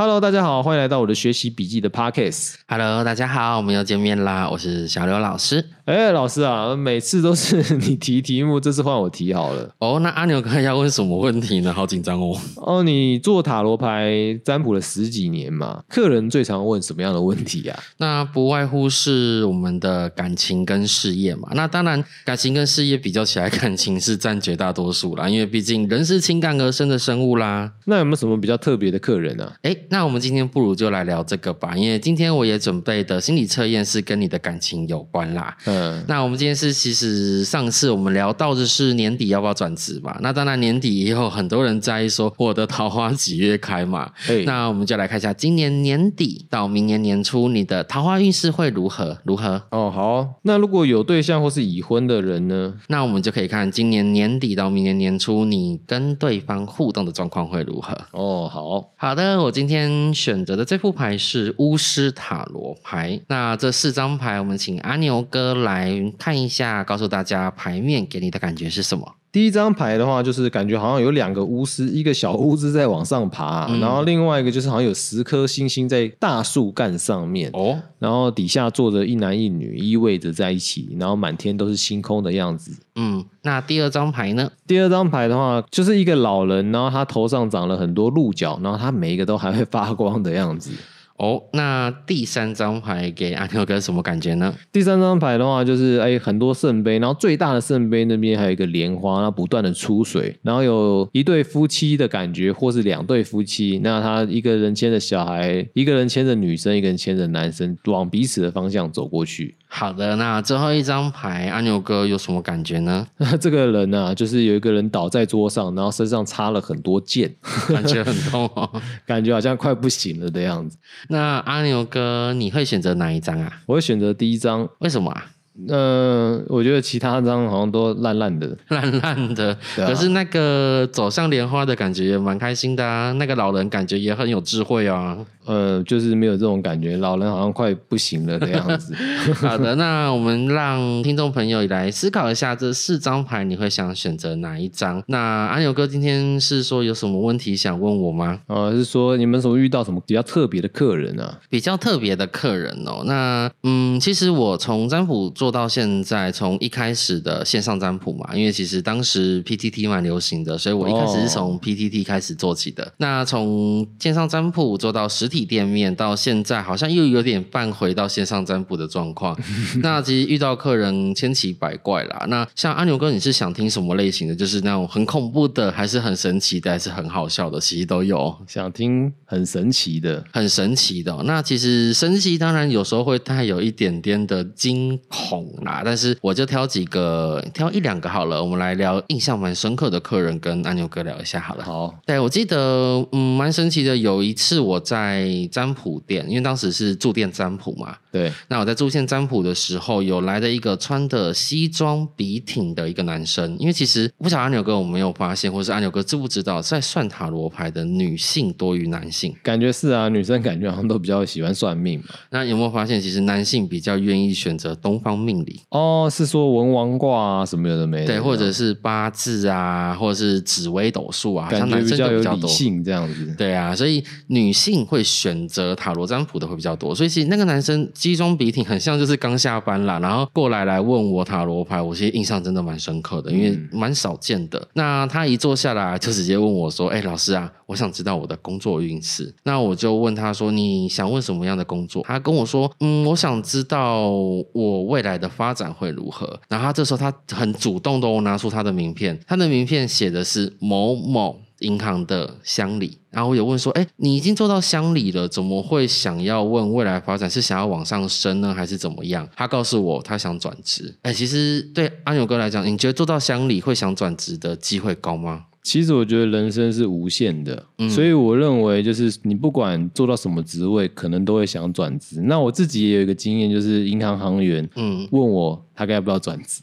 Hello，大家好，欢迎来到我的学习笔记的 Podcast。Hello，大家好，我们又见面啦！我是小刘老师。哎，老师啊，每次都是 你提题目，这次换我提好了。哦，那阿牛哥要问什么问题呢？好紧张哦。哦，你做塔罗牌占卜了十几年嘛，客人最常问什么样的问题啊？那不外乎是我们的感情跟事业嘛。那当然，感情跟事业比较起来，感情是占绝大多数啦，因为毕竟人是情感而生的生物啦。那有没有什么比较特别的客人啊？哎，那我们今天不如就来聊这个吧，因为今天我也准备的心理测验是跟你的感情有关啦。嗯，那我们今天是，其实上次我们聊到的是年底要不要转职嘛？那当然年底以后很多人在意说我的桃花几月开嘛。嘿那我们就来看一下今年年底到明年年初你的桃花运势会如何？如何？哦，好，那如果有对象或是已婚的人呢？那我们就可以看今年年底到明年年初你跟对方互动的状况会如何。哦，好，好的，我今天选择的这副牌是巫师塔罗牌。那这四张牌，我们请阿牛哥来看一下，告诉大家牌面给你的感觉是什么。第一张牌的话，就是感觉好像有两个巫师，一个小巫师在往上爬，嗯然后另外一个就是好像有十颗星星在大树干上面，哦，然后底下坐着一男一女依偎着在一起，然后满天都是星空的样子。嗯，那第二张牌呢？第二张牌的话，就是一个老人，然后他头上长了很多鹿角，然后他每一个都还会发光的样子。哦，那第三张牌给阿牛哥什么感觉呢？第三张牌的话，就是哎很多圣杯，然后最大的圣杯那边还有一个莲花，它不断的出水，然后有一对夫妻的感觉，或是两对夫妻，那他一个人牵着小孩，一个人牵着女生，一个人牵着男生，往彼此的方向走过去。好的，那最后一张牌，阿牛哥有什么感觉呢？那 这个人呢、就是有一个人倒在桌上，然后身上插了很多剑，感觉很痛哦。感觉好像快不行了的样子。那阿牛哥，你会选择哪一张啊？我会选择第一张，为什么啊？嗯、我觉得其他张好像都烂烂的。烂烂的，啊可是那个走向莲花的感觉也蛮开心的啊。那个老人感觉也很有智慧啊。呃，就是没有这种感觉，老人好像快不行了的样子。好的，那我们让听众朋友来思考一下，这四张牌你会想选择哪一张？那阿牛哥今天是说有什么问题想问我吗？呃，是说你们什么遇到什么比较特别的客人啊？比较特别的客人哦，那嗯，其实我从占卜做到现在，从一开始的线上占卜嘛，因为其实当时 PTT 蛮流行的，所以我一开始是从 PTT 开始做起的。那从线上占卜做到实体店面，到现在好像又有点半回到线上占卜的状况。那其实遇到客人千奇百怪啦。那像阿牛哥，你是想听什么类型的？就是那种很恐怖的，还是很神奇的，还是很好笑的？其实都有。想听很神奇的，很神奇的哦、那其实神奇当然有时候会带有一点点的惊恐啦，但是我就挑几个，挑一两个好了，我们来聊印象蛮深刻的客人，跟阿牛哥聊一下好了。好，对，我记得，嗯，蛮神奇的。有一次我在占卜店，因为当时是住店占卜嘛，对，那我在住店占卜的时候，有来的一个穿的西装笔挺的一个男生。因为其实不晓得阿牛哥有没有发现，或是阿牛哥知不知道，在算塔罗牌的女性多于男性。感觉是啊，女生感觉好像都比较喜欢算命嘛。那有没有发现，其实男性比较愿意选择东方命理？哦，是说文王卦啊什么有的没的，对，或者是八字啊，或者是紫微斗数啊，感觉男比较有理生就比较多。性这样子。对啊，所以女性会选择塔罗占卜的会比较多，所以其实那个男生西装笔挺，很像就是刚下班啦，然后过来来问我塔罗牌，我其实印象真的蛮深刻的，因为蛮少见的。那他一坐下来就直接问我说：“哎、老师啊，我想知道我的工作运势。”那我就问他说：“你想问什么样的工作？”他跟我说：“嗯，我想知道我未来来的发展会如何。”然后他这时候他很主动的拿出他的名片，他的名片写的是某某。银行的乡里，然后我有问说，哎，你已经做到乡里了，怎么会想要问未来发展是想要往上升呢，还是怎么样？他告诉我他想转职。哎，其实对阿牛哥来讲，你觉得做到乡里会想转职的机会高吗？其实我觉得人生是无限的，嗯所以我认为就是你不管做到什么职位，可能都会想转职。那我自己也有一个经验，就是银行行员嗯，问我他该要不要转职，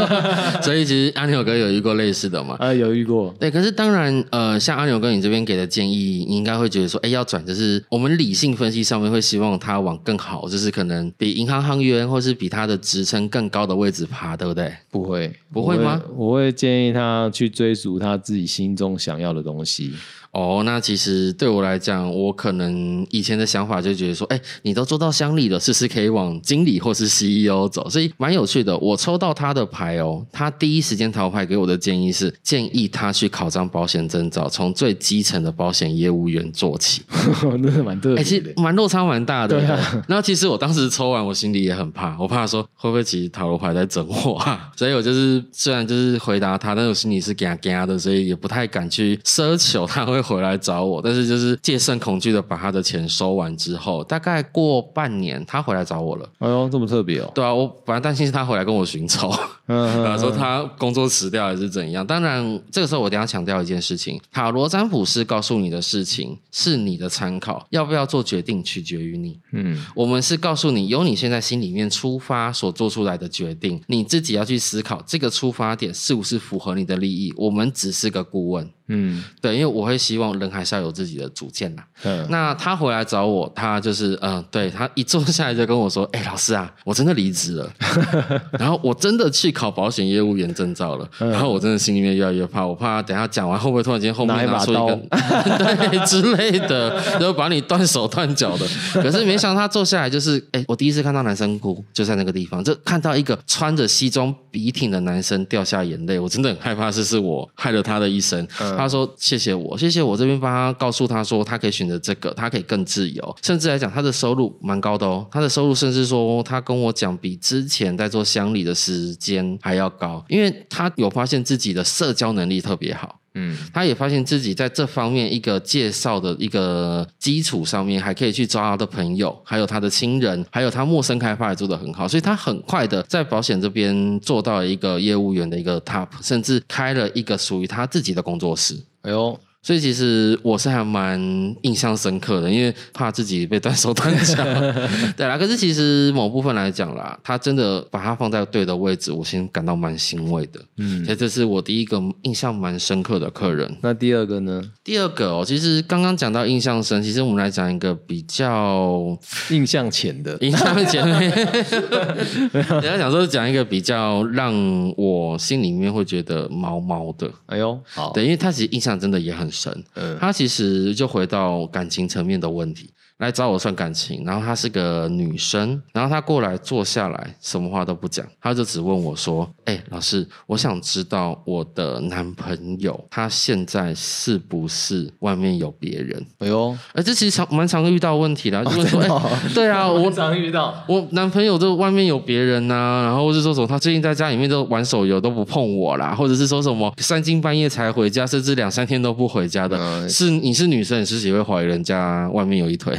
所以其实阿牛哥有遇过类似的嘛？啊，有遇过。对，可是当然，呃，像阿牛哥你这边给的建议，你应该会觉得说，哎，要转，就是我们理性分析上面会希望他往更好，就是可能比银行行员或是比他的职称更高的位置爬，对不对？不会，不会吗？我会建议他去追逐他自己心中想要的东西。哦，那其实对我来讲，我可能以前的想法就觉得说，哎，你都做到乡里了，是不是可以往经理或是 CEO 走？所以蛮有趣的。我抽到他的牌哦，他第一时间淘牌给我的建议是，建议他去考张保险证照，从最基层的保险业务员做起。那是蛮特别，其实蛮落差蛮大的。对啊。然后其实我当时抽完，我心里也很怕，我怕说会不会其实塔罗牌在整我啊？所以我就是虽然就是回答他，但是我心里是嘎嘎的，所以也不太敢去奢求他会回来找我。但是就是戒慎恐惧的把他的钱收完之后，大概过半年，他回来找我了。哎呦，这么特别哦！对啊，我本来担心是他回来跟我寻仇，啊，说他工作辞掉还是怎样。当然，这个时候我一定要强调一件事情：塔罗占卜师告诉你的事情是你的参考，要不要做决定取决于你。嗯，我们是告诉你，由你现在心里面出发所做出来的决定，你自己要去思考这个出发点是不是符合你的利益。我们只是个顾问。嗯，对，因为我会希望人还是要有自己的主见呐。嗯，那他回来找我，他就是嗯，对他一坐下来就跟我说：“哎，老师啊，我真的离职了，然后我真的去考保险业务员证照了。然后我真的心里面越来越怕，我怕等下讲完会不会突然间后面拿出一个 对之类的，然后把你断手断脚的。可是没想到他坐下来就是，哎，我第一次看到男生哭，就在那个地方，就看到一个穿着西装笔挺的男生掉下眼泪，我真的很害怕，这是我害了他的一生。”他说：“谢谢我，谢谢我这边帮他告诉他说，他可以选择这个，他可以更自由，甚至来讲他的收入蛮高的哦。他的收入甚至说他跟我讲，比之前在做乡里的时间还要高，因为他有发现自己的社交能力特别好。嗯，他也发现自己在这方面一个介绍的一个基础上面，还可以去抓他的朋友，还有他的亲人，还有他陌生开发也做得很好，所以他很快的在保险这边做到了一个业务员的一个 top，甚至开了一个属于他自己的工作室。”哎呦，所以其实我是还蛮印象深刻的，因为怕自己被断手断脚。对啦，可是其实某部分来讲啦，他真的把它放在对的位置，我先感到蛮欣慰的。嗯，所以这是我第一个印象蛮深刻的客人。那第二个呢？第二个哦，其实刚刚讲到印象深，其实我们来讲一个比较印象浅的。印象浅，人家想说讲一个比较让我心里面会觉得毛毛的。哎呦，好，对，因为他其实印象。真的也很深，他其实就回到感情层面的问题。来找我算感情，然后她是个女生，然后她过来坐下来，什么话都不讲，她就只问我说：“哎，老师，我想知道我的男朋友他现在是不是外面有别人？”哎呦，哎，这其实常蛮常遇到问题的，就是说，对啊，我常遇到，我男朋友都外面有别人呐，然后或是说什么他最近在家里面都玩手游都不碰我啦，或者是说什么三更半夜才回家，甚至两三天都不回家的，是你是女生，你是不是会怀疑人家外面有一腿？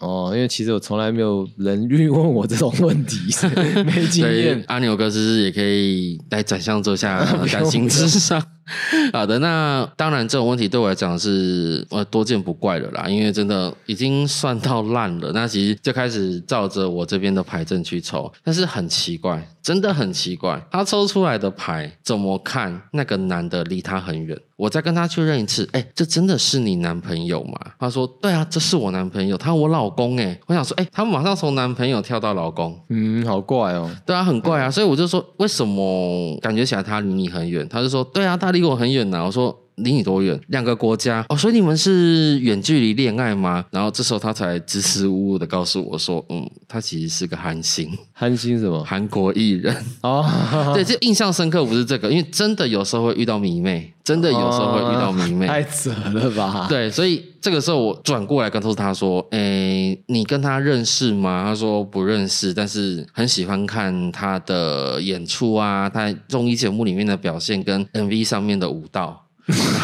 哦，因为其实我从来没有人愿意问我这种问题，没经验。阿牛哥是不是也可以来转向做下 感情之上？好的，那当然这种问题对我来讲是呃多见不怪的啦，因为真的已经算到烂了。那其实就开始照着我这边的牌阵去抽，但是很奇怪，真的很奇怪，他抽出来的牌怎么看那个男的离他很远。我再跟他确认一次，哎，这真的是你男朋友吗？他说，对啊，这是我男朋友。他我老公哎，我想说，哎，他们马上从男朋友跳到老公，嗯，好怪哦。对啊，很怪啊，所以我就说，为什么感觉起来他离你很远？他就说，对啊，他离我很远呐。我说。离你多远？两个国家哦，所以你们是远距离恋爱吗？然后这时候他才支支吾吾的告诉我说：“嗯，他其实是个韩星，韩星什么？韩国艺人哦。对，这印象深刻不是这个，因为真的有时候会遇到迷妹，真的有时候会遇到迷妹，太扯了吧？对，所以这个时候我转过来跟他说：“哎，你跟他认识吗？”他说不认识，但是很喜欢看他的演出啊，他综艺节目里面的表现跟 MV 上面的舞蹈。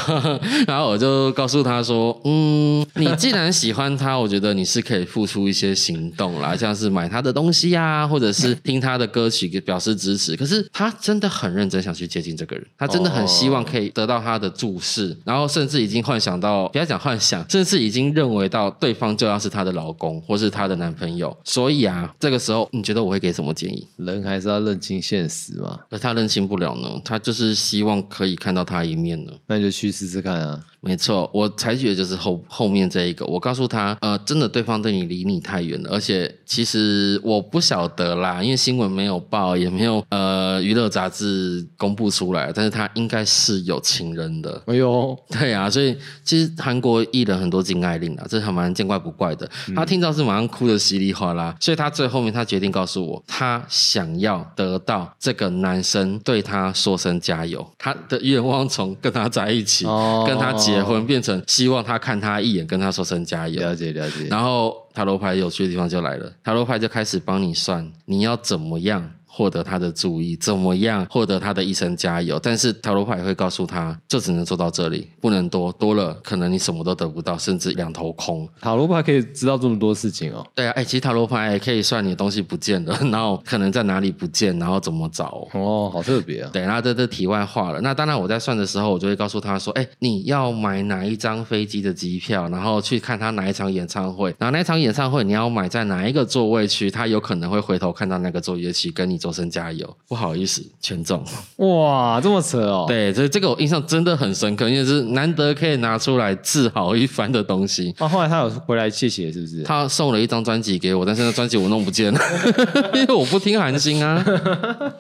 然后我就告诉他说：“嗯，你既然喜欢他，我觉得你是可以付出一些行动啦，像是买他的东西啊，或者是听他的歌曲表示支持。可是他真的很认真想去接近这个人，他真的很希望可以得到他的注视，然后甚至已经幻想到，不要讲幻想，甚至已经认为到对方就要是他的老公或是他的男朋友。所以啊，这个时候你觉得我会给什么建议？人还是要认清现实嘛。可他认清不了呢，他就是希望可以看到他一面呢。”那就去去试试看啊。没错，我采取的就是后后面这一个。我告诉他，呃，真的对方对你离你太远了，而且其实我不晓得啦，因为新闻没有报，也没有呃娱乐杂志公布出来，但是他应该是有情人的。哎呦，对啊，所以其实韩国艺人很多禁爱令啊，这还蛮见怪不怪的。他听到是马上哭的稀里哗啦，所以他最后面他决定告诉我，他想要得到这个男生对他说声加油，他的愿望从跟他在一起。跟他结婚，变成希望他看他一眼，跟他说声加油。了解了解。然后塔罗牌有趣的地方就来了，塔罗牌就开始帮你算，你要怎么样。获得他的注意，怎么样获得他的一生加油？但是塔罗牌会告诉他，就只能做到这里，不能多，多了可能你什么都得不到，甚至两头空。塔罗牌可以知道这么多事情哦。对啊，哎，其实塔罗牌也可以算你的东西不见了，然后可能在哪里不见，然后怎么找。哦，好特别啊。对，那这这题外话了。那当然我在算的时候，我就会告诉他说，哎，你要买哪一张飞机的机票，然后去看他哪一场演唱会，然后那场演唱会你要买在哪一个座位区，他有可能会回头看到那个座位区，跟你说声加油。不好意思，全中哇，这么扯哦！对，所以这个我印象真的很深刻，因为是难得可以拿出来自豪一番的东西。啊，后来他有回来谢谢，是不是？他送了一张专辑给我，但是那专辑我弄不见了，因为我不听韩星啊。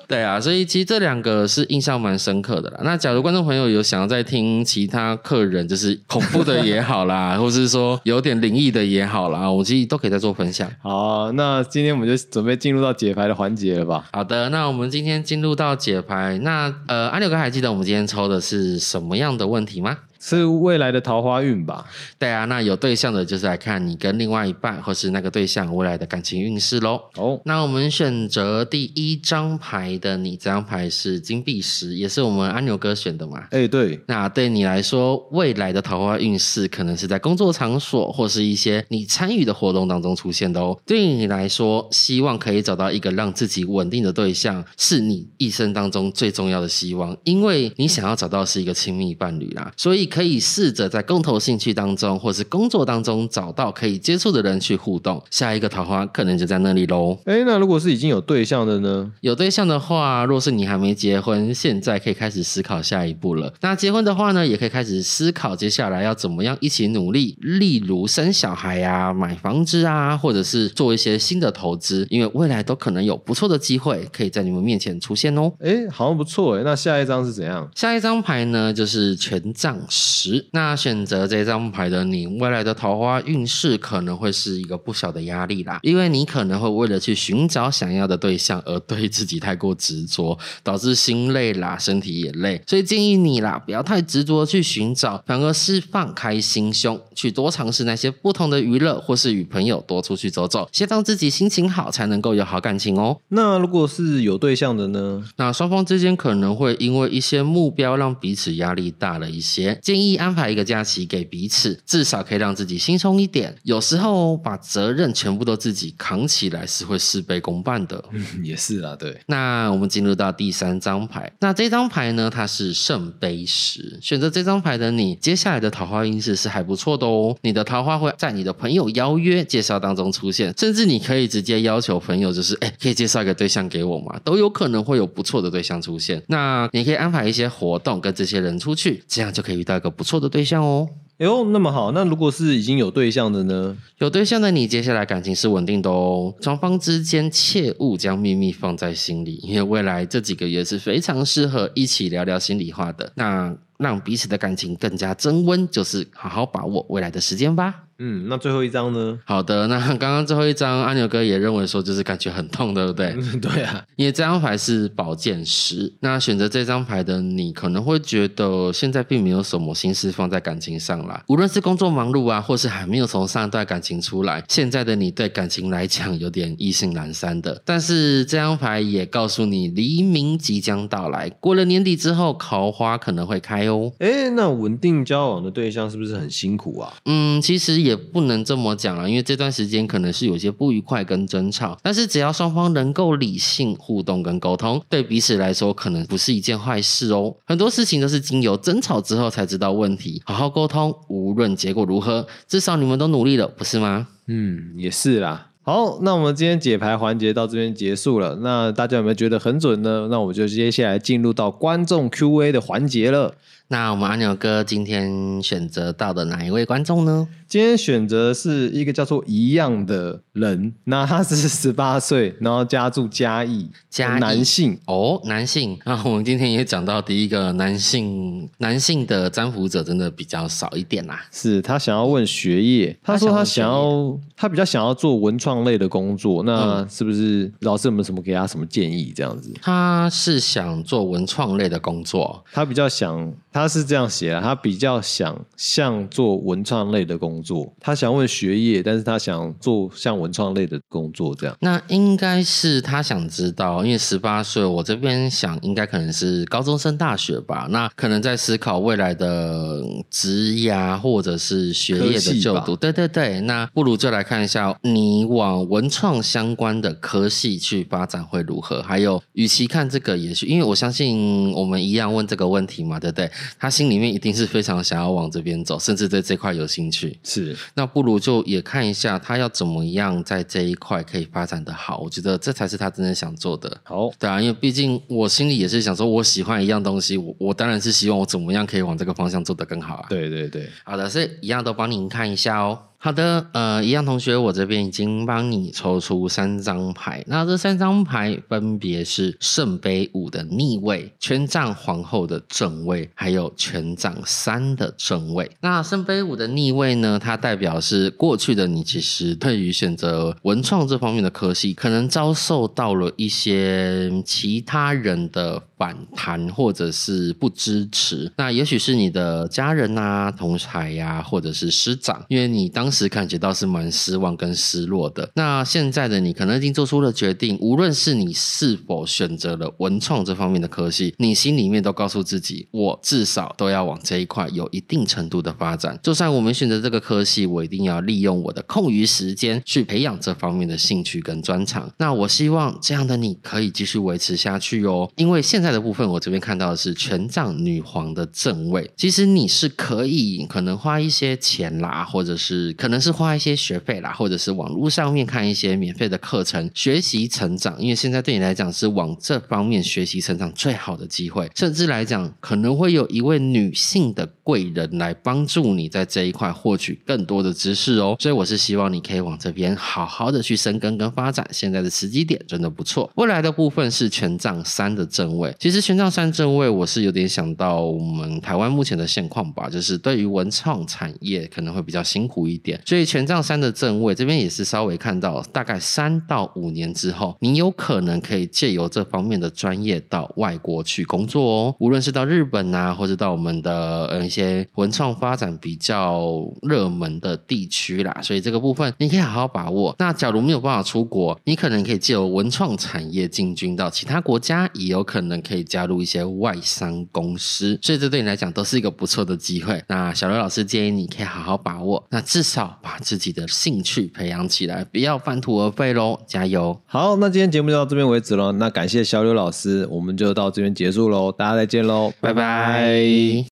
对啊，所以其实这两个是印象蛮深刻的啦。那假如观众朋友有想要再听其他客人，就是恐怖的也好啦，或是说有点灵异的也好啦，我其实都可以再做分享。好，那今天我们就准备进入到解牌的环节了吧？好的，那我们。今天进入到解牌，那呃，阿六哥还记得我们今天抽的是什么样的问题吗？是未来的桃花运吧？对啊，那有对象的，就是来看你跟另外一半或是那个对象未来的感情运势喽。哦，那我们选择第一张牌的你，这张牌是金币十，也是我们安牛哥选的嘛？哎，对。那对你来说，未来的桃花运势可能是在工作场所或是一些你参与的活动当中出现的哦。对于你来说，希望可以找到一个让自己稳定的对象，是你一生当中最重要的希望，因为你想要找到是一个亲密伴侣啦，所以。可以试着在共同兴趣当中，或是工作当中找到可以接触的人去互动，下一个桃花可能就在那里喽。哎，那如果是已经有对象的呢？有对象的话，若是你还没结婚，现在可以开始思考下一步了。那结婚的话呢，也可以开始思考接下来要怎么样一起努力，例如生小孩啊、买房子啊，或者是做一些新的投资，因为未来都可能有不错的机会可以在你们面前出现哦。哎，好像不错哎。那下一张是怎样？下一张牌呢，就是权杖。十，那选择这张牌的你，未来的桃花运势可能会是一个不小的压力啦，因为你可能会为了去寻找想要的对象而对自己太过执着，导致心累啦，身体也累，所以建议你啦，不要太执着去寻找，反而是放开心胸，去多尝试那些不同的娱乐，或是与朋友多出去走走，先让自己心情好，才能够有好感情哦。那如果是有对象的呢？那双方之间可能会因为一些目标让彼此压力大了一些。建议安排一个假期给彼此，至少可以让自己轻松一点。有时候把责任全部都自己扛起来是会事倍功半的。嗯，也是啊，对。那我们进入到第三张牌，那这张牌呢，它是圣杯十。选择这张牌的你，接下来的桃花运势是还不错的哦。你的桃花会在你的朋友邀约、介绍当中出现，甚至你可以直接要求朋友，就是哎，可以介绍一个对象给我吗？都有可能会有不错的对象出现。那你可以安排一些活动跟这些人出去，这样就可以遇到一个不错的。对象哦，哎呦，那么好，那如果是已经有对象的呢？有对象的你，接下来感情是稳定的哦。双方之间切勿将秘密放在心里，因为未来这几个月是非常适合一起聊聊心里话的。那让彼此的感情更加增温，就是好好把握未来的时间吧。嗯，那最后一张呢？好的，那刚刚最后一张，阿牛哥也认为说就是感觉很痛，对不对？对啊，因为这张牌是宝剑十。那选择这张牌的你，可能会觉得现在并没有什么心思放在感情上啦。无论是工作忙碌啊，或是还没有从上一段感情出来，现在的你对感情来讲有点意兴阑珊的。但是这张牌也告诉你，黎明即将到来，过了年底之后，桃花可能会开哦。哎，那稳定交往的对象是不是很辛苦啊？嗯，其实。也不能这么讲啊，因为这段时间可能是有些不愉快跟争吵，但是只要双方能够理性互动跟沟通，对彼此来说可能不是一件坏事哦。很多事情都是经由争吵之后才知道问题，好好沟通，无论结果如何，至少你们都努力了，不是吗？嗯，也是啦。好，那我们今天解牌环节到这边结束了。那大家有没有觉得很准呢？那我们就接下来进入到观众 Q&A 的环节了。那我们阿牛哥今天选择到的哪一位观众呢？今天选择是一个叫做一样的人，那他是十八岁，然后家住嘉义，嘉义男性。哦，男性。那我们今天也讲到第一个男性，男性的占卜者真的比较少一点啦。是他想要问学业，他说他想他想要，他比较想要做文创类的工作，那是不是老师有没有什么给他什么建议？这样子，他是想做文创类的工作，他比较想，他是这样写啊，他比较想像做文创类的工作，他想问学业，但是他想做像文创类的工作这样。那应该是他想知道，因为十八岁，我这边想应该可能是高中生大学吧。那可能在思考未来的职涯或者是学业的就读。对对对，那不如就来看一下你往文创相关的科系去发展会如何。还有，与其看这个，也许因为我相信我们一样问这个问题嘛，对不对？他心里面一定是非常想要往这边走，甚至对这块有兴趣。是，那不如就也看一下他要怎么样在这一块可以发展的好，我觉得这才是他真正想做的。好，对啊，因为毕竟我心里也是想说，我喜欢一样东西，我我当然是希望我怎么样可以往这个方向做得更好啊。对对对，好的，所以一样都帮您看一下哦。好的，呃，一样同学，我这边已经帮你抽出三张牌，那这三张牌分别是圣杯五的逆位、权杖皇后的正位，还有权杖三的正位。那圣杯五的逆位呢，它代表是过去的你其实对于选择文创这方面的科系，可能遭受到了一些其他人的反弹或者是不支持。那也许是你的家人啊、同才呀、或者是师长，因为你当当时感觉到是蛮失望跟失落的。那现在的你可能已经做出了决定，无论是你是否选择了文创这方面的科系，你心里面都告诉自己，我至少都要往这一块有一定程度的发展。就算我们选择这个科系，我一定要利用我的空余时间去培养这方面的兴趣跟专长。那我希望这样的你可以继续维持下去哦，因为现在的部分我这边看到的是权杖女皇的正位，其实你是可以可能花一些钱啦，或者是可能是花一些学费啦，或者是网络上面看一些免费的课程学习成长，因为现在对你来讲是往这方面学习成长最好的机会，甚至来讲可能会有一位女性的贵人来帮助你在这一块获取更多的知识哦。所以我是希望你可以往这边好好的去深耕跟发展，现在的时机点真的不错。未来的部分是权杖三的正位，其实权杖三正位我是有点想到我们台湾目前的现况吧，就是对于文创产业可能会比较辛苦一点，所以权杖三的正位这边也是稍微看到，大概三到五年之后，你有可能可以借由这方面的专业到外国去工作哦，无论是到日本啊，或者到我们的呃一些文创发展比较热门的地区啦，所以这个部分你可以好好把握。那假如没有办法出国，你可能可以借由文创产业进军到其他国家，也有可能可以加入一些外商公司，所以这对你来讲都是一个不错的机会。那小刘老师建议你可以好好把握，那至少把自己的兴趣培养起来，不要半途而废喽，加油！好，那今天节目就到这边为止喽。那感谢小柳老师，我们就到这边结束喽，大家再见喽，拜拜